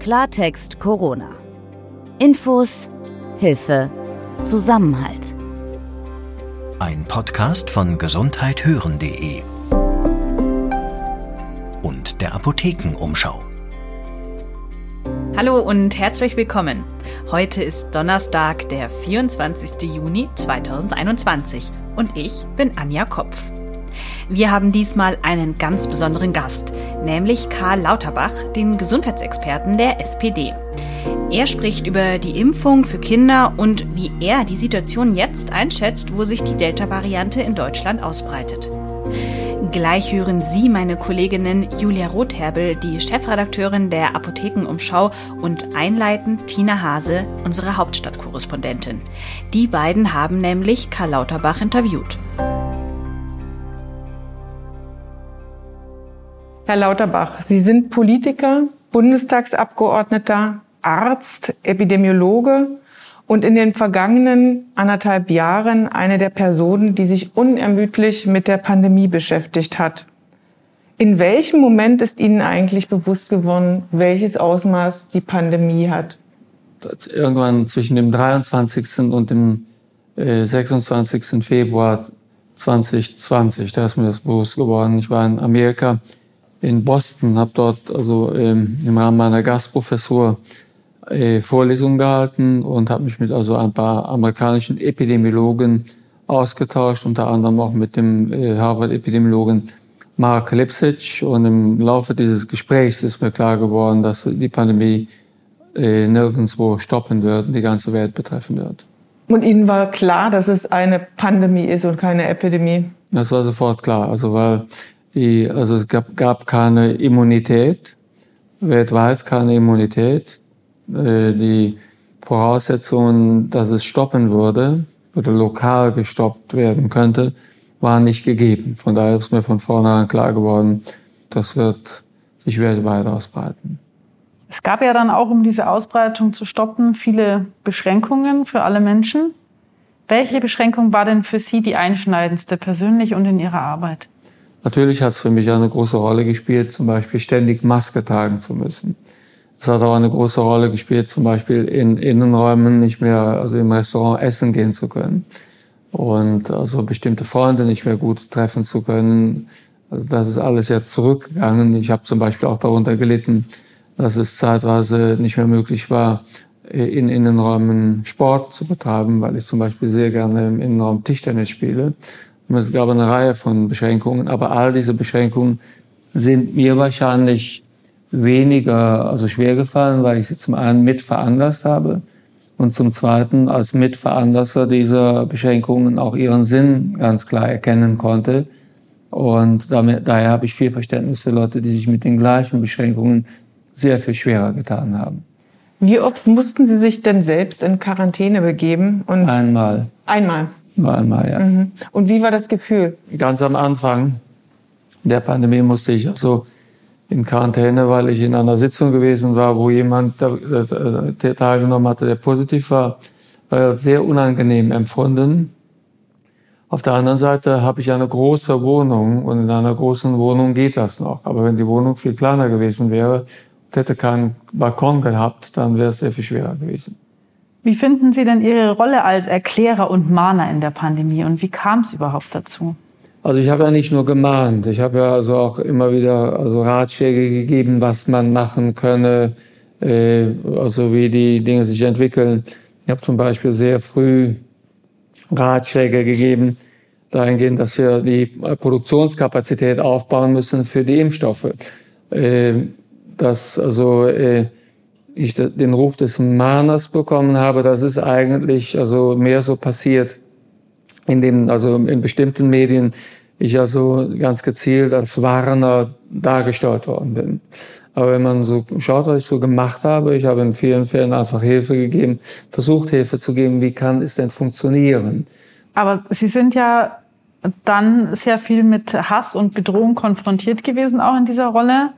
Klartext Corona. Infos, Hilfe, Zusammenhalt. Ein Podcast von gesundheithören.de und der Apothekenumschau. Hallo und herzlich willkommen. Heute ist Donnerstag, der 24. Juni 2021 und ich bin Anja Kopf. Wir haben diesmal einen ganz besonderen Gast, nämlich Karl Lauterbach, den Gesundheitsexperten der SPD. Er spricht über die Impfung für Kinder und wie er die Situation jetzt einschätzt, wo sich die Delta-Variante in Deutschland ausbreitet. Gleich hören Sie meine Kolleginnen Julia Rotherbel, die Chefredakteurin der Apothekenumschau, und einleitend Tina Hase, unsere Hauptstadtkorrespondentin. Die beiden haben nämlich Karl Lauterbach interviewt. Herr Lauterbach, Sie sind Politiker, Bundestagsabgeordneter, Arzt, Epidemiologe und in den vergangenen anderthalb Jahren eine der Personen, die sich unermüdlich mit der Pandemie beschäftigt hat. In welchem Moment ist Ihnen eigentlich bewusst geworden, welches Ausmaß die Pandemie hat? Irgendwann zwischen dem 23. und dem 26. Äh, Februar 2020, da ist mir das bewusst geworden. Ich war in Amerika in Boston, habe dort also ähm, im Rahmen meiner Gastprofessur äh, Vorlesungen gehalten und habe mich mit also ein paar amerikanischen Epidemiologen ausgetauscht, unter anderem auch mit dem äh, Harvard-Epidemiologen Mark Lipsitch. Und im Laufe dieses Gesprächs ist mir klar geworden, dass die Pandemie äh, nirgendwo stoppen wird und die ganze Welt betreffen wird. Und Ihnen war klar, dass es eine Pandemie ist und keine Epidemie? Das war sofort klar. Also weil die, also es gab, gab keine Immunität, weltweit keine Immunität. Äh, die Voraussetzungen, dass es stoppen würde oder lokal gestoppt werden könnte, waren nicht gegeben. Von daher ist mir von vornherein klar geworden, das wird sich weltweit ausbreiten. Es gab ja dann auch, um diese Ausbreitung zu stoppen, viele Beschränkungen für alle Menschen. Welche Beschränkung war denn für Sie die einschneidendste persönlich und in Ihrer Arbeit? Natürlich hat es für mich eine große Rolle gespielt, zum Beispiel ständig Maske tragen zu müssen. Es hat auch eine große Rolle gespielt, zum Beispiel in Innenräumen nicht mehr, also im Restaurant essen gehen zu können. Und also bestimmte Freunde nicht mehr gut treffen zu können. Also das ist alles jetzt zurückgegangen. Ich habe zum Beispiel auch darunter gelitten, dass es zeitweise nicht mehr möglich war, in Innenräumen Sport zu betreiben, weil ich zum Beispiel sehr gerne im Innenraum Tischtennis spiele. Es gab eine Reihe von Beschränkungen, aber all diese Beschränkungen sind mir wahrscheinlich weniger, also schwer gefallen, weil ich sie zum einen mit veranlasst habe und zum zweiten als Mitveranlasser dieser Beschränkungen auch ihren Sinn ganz klar erkennen konnte. Und damit, daher habe ich viel Verständnis für Leute, die sich mit den gleichen Beschränkungen sehr viel schwerer getan haben. Wie oft mussten Sie sich denn selbst in Quarantäne begeben? Und einmal. Einmal. Nur einmal, ja. Mhm. Und wie war das Gefühl? Ganz am Anfang der Pandemie musste ich also in Quarantäne, weil ich in einer Sitzung gewesen war, wo jemand der, teilgenommen hatte, der positiv war. War sehr unangenehm empfunden. Auf der anderen Seite habe ich eine große Wohnung und in einer großen Wohnung geht das noch. Aber wenn die Wohnung viel kleiner gewesen wäre und hätte keinen Balkon gehabt, dann wäre es sehr viel schwerer gewesen. Wie finden Sie denn Ihre Rolle als Erklärer und Mahner in der Pandemie und wie kam es überhaupt dazu? Also ich habe ja nicht nur gemahnt, ich habe ja also auch immer wieder also Ratschläge gegeben, was man machen könne, äh, also wie die Dinge sich entwickeln. Ich habe zum Beispiel sehr früh Ratschläge gegeben, dahingehend, dass wir die Produktionskapazität aufbauen müssen für die Impfstoffe. Äh, dass also äh, ich den Ruf des Mahners bekommen habe, das ist eigentlich also mehr so passiert, in dem, also in bestimmten Medien ich also ganz gezielt als Warner dargestellt worden bin. Aber wenn man so schaut, was ich so gemacht habe, ich habe in vielen Fällen einfach Hilfe gegeben, versucht Hilfe zu geben, wie kann es denn funktionieren? Aber Sie sind ja dann sehr viel mit Hass und Bedrohung konfrontiert gewesen, auch in dieser Rolle.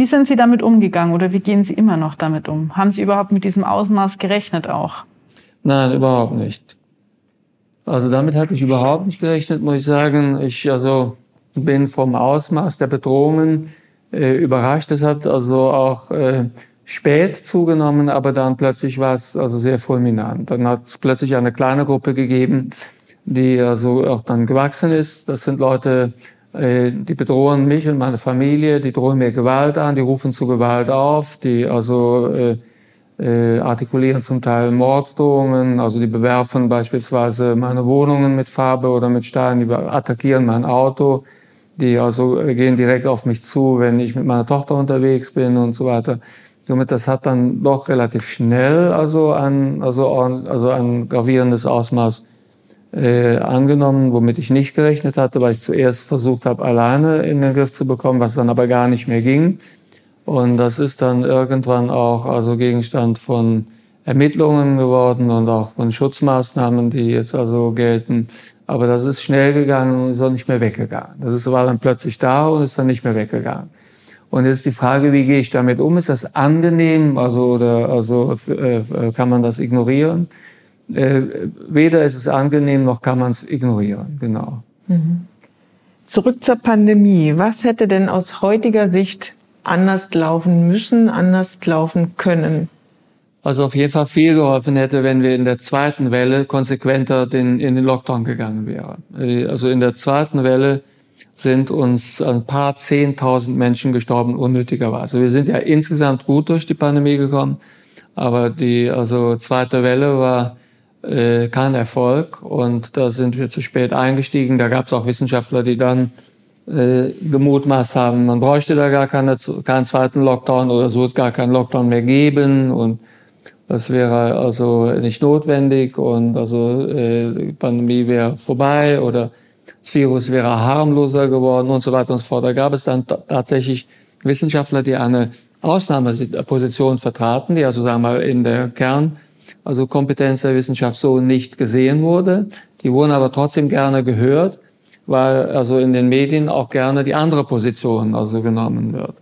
Wie sind Sie damit umgegangen oder wie gehen Sie immer noch damit um? Haben Sie überhaupt mit diesem Ausmaß gerechnet auch? Nein, überhaupt nicht. Also damit hatte ich überhaupt nicht gerechnet, muss ich sagen. Ich also bin vom Ausmaß der Bedrohungen äh, überrascht. Es hat also auch äh, spät zugenommen, aber dann plötzlich war es also sehr fulminant. Dann hat es plötzlich eine kleine Gruppe gegeben, die also auch dann gewachsen ist. Das sind Leute, die bedrohen mich und meine Familie, die drohen mir Gewalt an, die rufen zu Gewalt auf, die also äh, äh, artikulieren zum Teil Morddrohungen, also die bewerfen beispielsweise meine Wohnungen mit Farbe oder mit Steinen, die attackieren mein Auto, die also gehen direkt auf mich zu, wenn ich mit meiner Tochter unterwegs bin und so weiter. Somit das hat dann doch relativ schnell also ein, also, also ein gravierendes Ausmaß äh, angenommen, womit ich nicht gerechnet hatte, weil ich zuerst versucht habe, alleine in den Griff zu bekommen, was dann aber gar nicht mehr ging. Und das ist dann irgendwann auch also Gegenstand von Ermittlungen geworden und auch von Schutzmaßnahmen, die jetzt also gelten. Aber das ist schnell gegangen und ist auch nicht mehr weggegangen. Das ist, war dann plötzlich da und ist dann nicht mehr weggegangen. Und jetzt die Frage, wie gehe ich damit um? Ist das angenehm? Also, oder, also äh, kann man das ignorieren? Äh, weder ist es angenehm, noch kann man es ignorieren. Genau. Mhm. Zurück zur Pandemie. Was hätte denn aus heutiger Sicht anders laufen müssen, anders laufen können? Also auf jeden Fall viel geholfen hätte, wenn wir in der zweiten Welle konsequenter den, in den Lockdown gegangen wären. Also in der zweiten Welle sind uns ein paar Zehntausend Menschen gestorben unnötigerweise. Wir sind ja insgesamt gut durch die Pandemie gekommen, aber die also zweite Welle war äh, kein Erfolg und da sind wir zu spät eingestiegen. Da gab es auch Wissenschaftler, die dann äh, gemutmaßt haben, man bräuchte da gar keine, keinen zweiten Lockdown oder so es gar keinen Lockdown mehr geben und das wäre also nicht notwendig und also äh, die Pandemie wäre vorbei oder das Virus wäre harmloser geworden und so weiter und so fort. Da gab es dann tatsächlich Wissenschaftler, die eine Ausnahmeposition vertraten, die also sagen wir mal in der Kern, also Kompetenz der Wissenschaft so nicht gesehen wurde. Die wurden aber trotzdem gerne gehört, weil also in den Medien auch gerne die andere Position also genommen wird.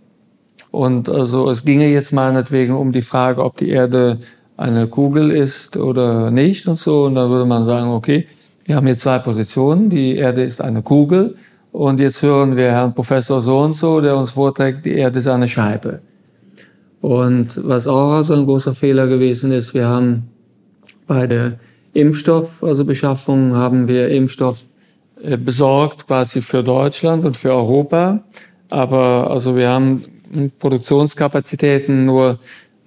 Und also es ginge jetzt meinetwegen um die Frage, ob die Erde eine Kugel ist oder nicht und so. Und da würde man sagen, okay, wir haben hier zwei Positionen. Die Erde ist eine Kugel. Und jetzt hören wir Herrn Professor so und so, der uns vorträgt, die Erde ist eine Scheibe. Und was auch also ein großer Fehler gewesen ist, wir haben bei der Impfstoff, also Beschaffung, haben wir Impfstoff äh, besorgt quasi für Deutschland und für Europa. Aber also wir haben Produktionskapazitäten nur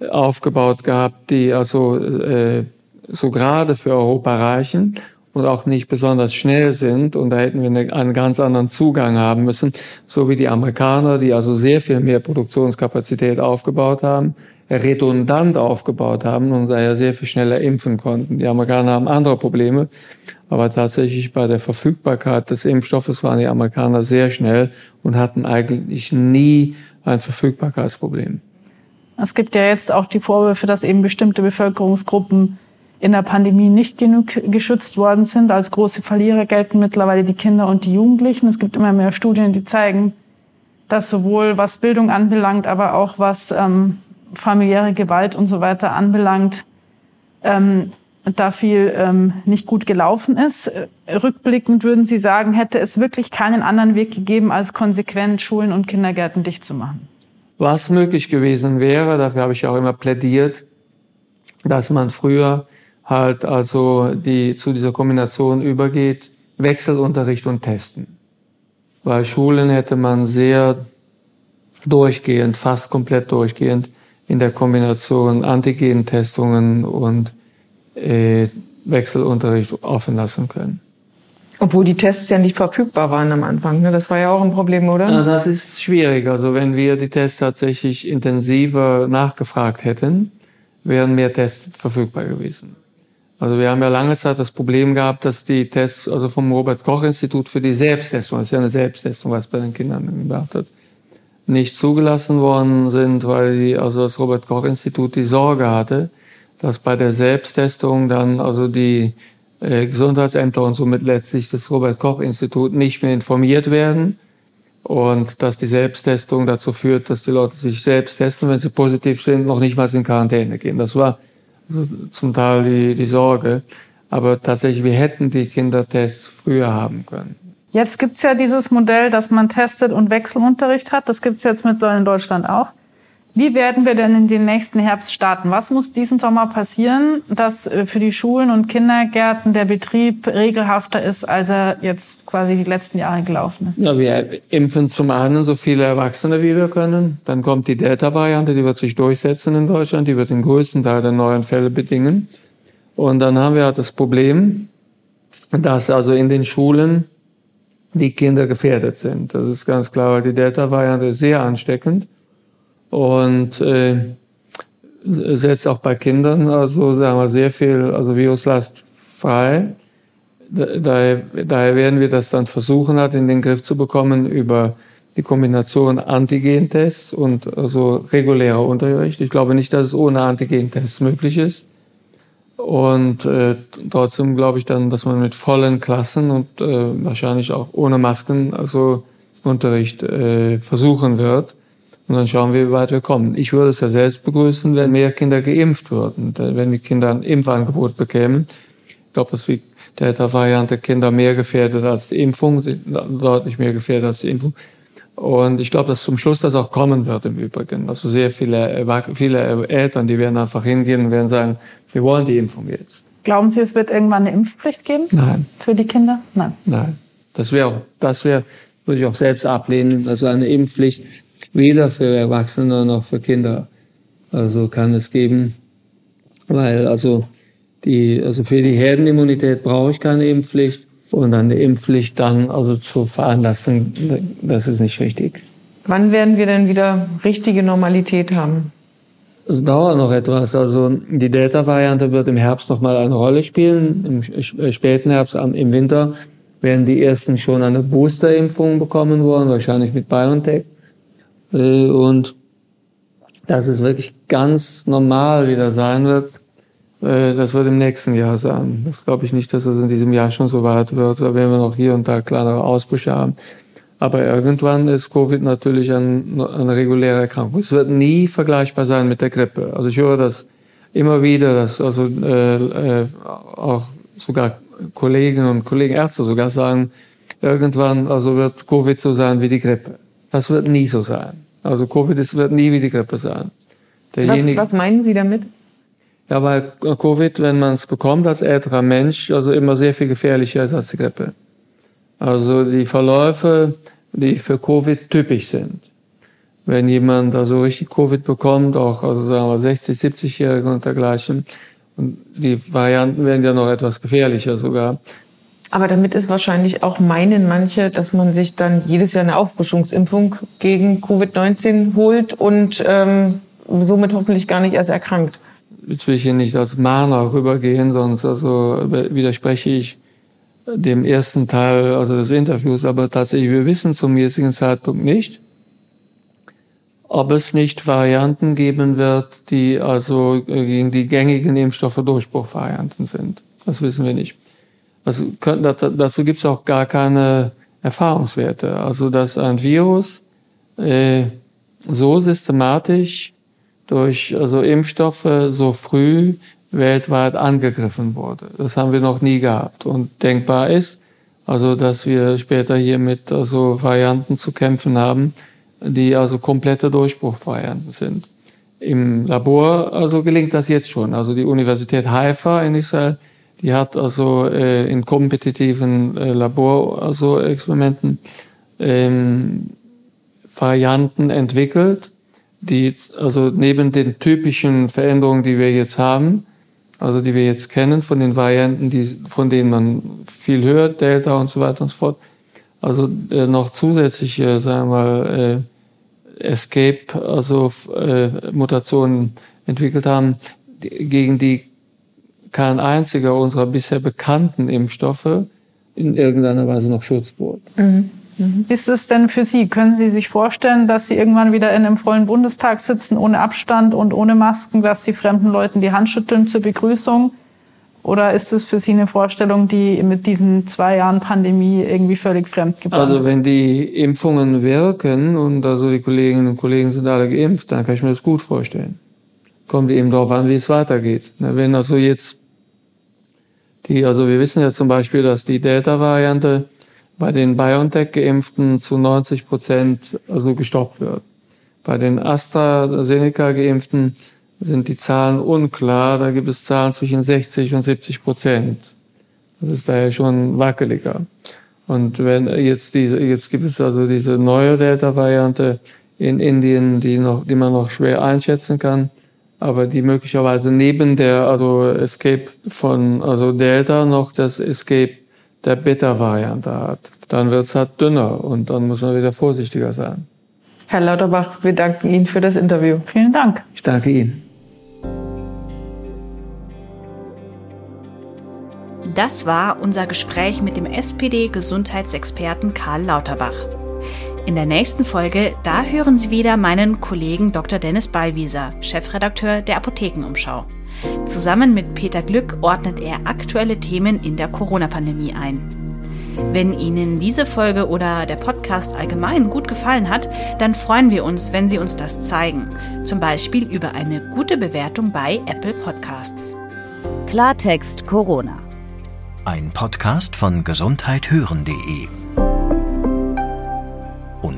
aufgebaut gehabt, die also äh, so gerade für Europa reichen und auch nicht besonders schnell sind. Und da hätten wir eine, einen ganz anderen Zugang haben müssen, so wie die Amerikaner, die also sehr viel mehr Produktionskapazität aufgebaut haben, redundant aufgebaut haben und daher sehr viel schneller impfen konnten. Die Amerikaner haben andere Probleme, aber tatsächlich bei der Verfügbarkeit des Impfstoffes waren die Amerikaner sehr schnell und hatten eigentlich nie ein Verfügbarkeitsproblem. Es gibt ja jetzt auch die Vorwürfe, dass eben bestimmte Bevölkerungsgruppen in der Pandemie nicht genug geschützt worden sind. Als große Verlierer gelten mittlerweile die Kinder und die Jugendlichen. Es gibt immer mehr Studien, die zeigen, dass sowohl was Bildung anbelangt, aber auch was ähm, familiäre Gewalt und so weiter anbelangt, ähm, da viel ähm, nicht gut gelaufen ist. Rückblickend würden Sie sagen, hätte es wirklich keinen anderen Weg gegeben, als konsequent Schulen und Kindergärten dicht zu machen? Was möglich gewesen wäre, dafür habe ich auch immer plädiert, dass man früher halt also die zu dieser Kombination übergeht, Wechselunterricht und Testen. Bei Schulen hätte man sehr durchgehend, fast komplett durchgehend in der Kombination Antigen-Testungen und äh, Wechselunterricht offen lassen können. Obwohl die Tests ja nicht verfügbar waren am Anfang. Ne? Das war ja auch ein Problem, oder? Ja, das ist schwierig. Also wenn wir die Tests tatsächlich intensiver nachgefragt hätten, wären mehr Tests verfügbar gewesen. Also wir haben ja lange Zeit das Problem gehabt, dass die Tests, also vom Robert Koch Institut für die Selbsttestung, das ist ja eine Selbsttestung, was bei den Kindern gemacht wird, nicht zugelassen worden sind, weil die, also das Robert Koch Institut die Sorge hatte, dass bei der Selbsttestung dann also die äh, Gesundheitsämter und somit letztlich das Robert Koch Institut nicht mehr informiert werden und dass die Selbsttestung dazu führt, dass die Leute sich selbst testen, wenn sie positiv sind, noch nicht mal in Quarantäne gehen. Das war zum Teil die, die Sorge. Aber tatsächlich, wir hätten die Kindertests früher haben können. Jetzt gibt es ja dieses Modell, dass man testet und Wechselunterricht hat. Das gibt es jetzt mittlerweile in Deutschland auch. Wie werden wir denn in den nächsten Herbst starten? Was muss diesen Sommer passieren, dass äh, für die Schulen und Kindergärten der Betrieb regelhafter ist, als er jetzt quasi die letzten Jahre gelaufen ist? Ja, wir impfen zum einen so viele Erwachsene, wie wir können. Dann kommt die Delta-Variante, die wird sich durchsetzen in Deutschland. Die wird den größten Teil der neuen Fälle bedingen. Und dann haben wir halt das Problem, dass also in den Schulen die Kinder gefährdet sind. Das ist ganz klar, weil die Delta-Variante ist sehr ansteckend und äh, setzt auch bei Kindern also sagen wir sehr viel also Viruslast frei. Daher, daher werden wir das dann versuchen halt in den Griff zu bekommen über die Kombination Antigentests und also regulärer Unterricht. Ich glaube nicht, dass es ohne Antigentests möglich ist. Und äh, trotzdem glaube ich dann, dass man mit vollen Klassen und äh, wahrscheinlich auch ohne Masken also Unterricht äh, versuchen wird. Und dann schauen wir, wie weit wir kommen. Ich würde es ja selbst begrüßen, wenn mehr Kinder geimpft würden, wenn die Kinder ein Impfangebot bekämen. Ich glaube, dass die Delta-Variante Kinder mehr gefährdet als die Impfung, deutlich mehr gefährdet als die Impfung. Und ich glaube, dass zum Schluss das auch kommen wird im Übrigen. Also sehr viele, viele Eltern, die werden einfach hingehen und werden sagen, wir wollen die Impfung jetzt. Glauben Sie, es wird irgendwann eine Impfpflicht geben? Nein. Für die Kinder? Nein. Nein. Das wäre, das wäre, würde ich auch selbst ablehnen. Also eine Impfpflicht weder für Erwachsene noch für Kinder. Also kann es geben, weil also die, also für die Herdenimmunität brauche ich keine Impfpflicht und eine Impfpflicht dann also zu veranlassen, das ist nicht richtig. Wann werden wir denn wieder richtige Normalität haben? Es dauert noch etwas. Also die Delta-Variante wird im Herbst noch mal eine Rolle spielen. Im späten Herbst, im Winter werden die ersten schon eine Boosterimpfung bekommen wollen, wahrscheinlich mit BioNTech. Äh, und dass es wirklich ganz normal wieder sein wird, äh, das wird im nächsten Jahr sein. Das glaube ich nicht, dass es in diesem Jahr schon so weit wird. Da werden wir noch hier und da kleinere Ausbrüche haben. Aber irgendwann ist Covid natürlich ein, eine reguläre Erkrankung. Es wird nie vergleichbar sein mit der Grippe. Also ich höre das immer wieder, dass also äh, äh, auch sogar Kolleginnen und Kollegen, Ärzte sogar sagen, irgendwann also wird Covid so sein wie die Grippe. Das wird nie so sein. Also Covid ist, wird nie wie die Grippe sein. Was, was meinen Sie damit? Ja, weil Covid, wenn man es bekommt als älterer Mensch, also immer sehr viel gefährlicher ist als die Grippe. Also die Verläufe, die für Covid typisch sind. Wenn jemand also richtig Covid bekommt, auch also sagen wir 60, 70-Jährige und dergleichen, und die Varianten werden ja noch etwas gefährlicher sogar, aber damit ist wahrscheinlich auch meinen manche, dass man sich dann jedes Jahr eine Auffrischungsimpfung gegen Covid-19 holt und ähm, somit hoffentlich gar nicht erst erkrankt. Jetzt will ich hier nicht als Mahner rübergehen, sonst also widerspreche ich dem ersten Teil also des Interviews. Aber tatsächlich, wir wissen zum jetzigen Zeitpunkt nicht, ob es nicht Varianten geben wird, die also gegen die gängigen Impfstoffe Durchbruchvarianten sind. Das wissen wir nicht. Also dazu gibt es auch gar keine Erfahrungswerte. Also dass ein Virus äh, so systematisch durch also Impfstoffe so früh weltweit angegriffen wurde. Das haben wir noch nie gehabt. Und denkbar ist, also dass wir später hier mit also Varianten zu kämpfen haben, die also komplette Durchbruchvarianten sind. Im Labor also gelingt das jetzt schon. Also die Universität Haifa in Israel die hat also äh, in kompetitiven äh, Labor, also Experimenten, ähm, Varianten entwickelt, die also neben den typischen Veränderungen, die wir jetzt haben, also die wir jetzt kennen von den Varianten, die, von denen man viel hört, Delta und so weiter und so fort, also äh, noch zusätzliche, sagen wir mal, äh, Escape, also äh, Mutationen entwickelt haben, die, gegen die kein einziger unserer bisher bekannten Impfstoffe in irgendeiner Weise noch Schutz bot. Mhm. Mhm. Ist es denn für Sie, können Sie sich vorstellen, dass Sie irgendwann wieder in einem vollen Bundestag sitzen, ohne Abstand und ohne Masken, dass Sie fremden Leuten die Hand schütteln zur Begrüßung? Oder ist es für Sie eine Vorstellung, die mit diesen zwei Jahren Pandemie irgendwie völlig fremd geblieben also, ist? Also wenn die Impfungen wirken und also die Kolleginnen und Kollegen sind alle geimpft, dann kann ich mir das gut vorstellen. Kommt eben darauf an, wie es weitergeht. Wenn also jetzt die, also wir wissen ja zum Beispiel, dass die Delta-Variante bei den BioNTech-Geimpften zu 90 Prozent also gestoppt wird. Bei den AstraZeneca-Geimpften sind die Zahlen unklar. Da gibt es Zahlen zwischen 60 und 70 Prozent. Das ist daher schon wackeliger. Und wenn jetzt diese, jetzt gibt es also diese neue Delta-Variante in Indien, die noch, die man noch schwer einschätzen kann, aber die möglicherweise neben der, also Escape von, also Delta noch das Escape der Beta-Variante hat. Dann wird es halt dünner und dann muss man wieder vorsichtiger sein. Herr Lauterbach, wir danken Ihnen für das Interview. Vielen Dank. Ich danke Ihnen. Das war unser Gespräch mit dem SPD-Gesundheitsexperten Karl Lauterbach. In der nächsten Folge, da hören Sie wieder meinen Kollegen Dr. Dennis Ballwieser, Chefredakteur der Apothekenumschau. Zusammen mit Peter Glück ordnet er aktuelle Themen in der Corona-Pandemie ein. Wenn Ihnen diese Folge oder der Podcast allgemein gut gefallen hat, dann freuen wir uns, wenn Sie uns das zeigen. Zum Beispiel über eine gute Bewertung bei Apple Podcasts. Klartext Corona. Ein Podcast von gesundheithören.de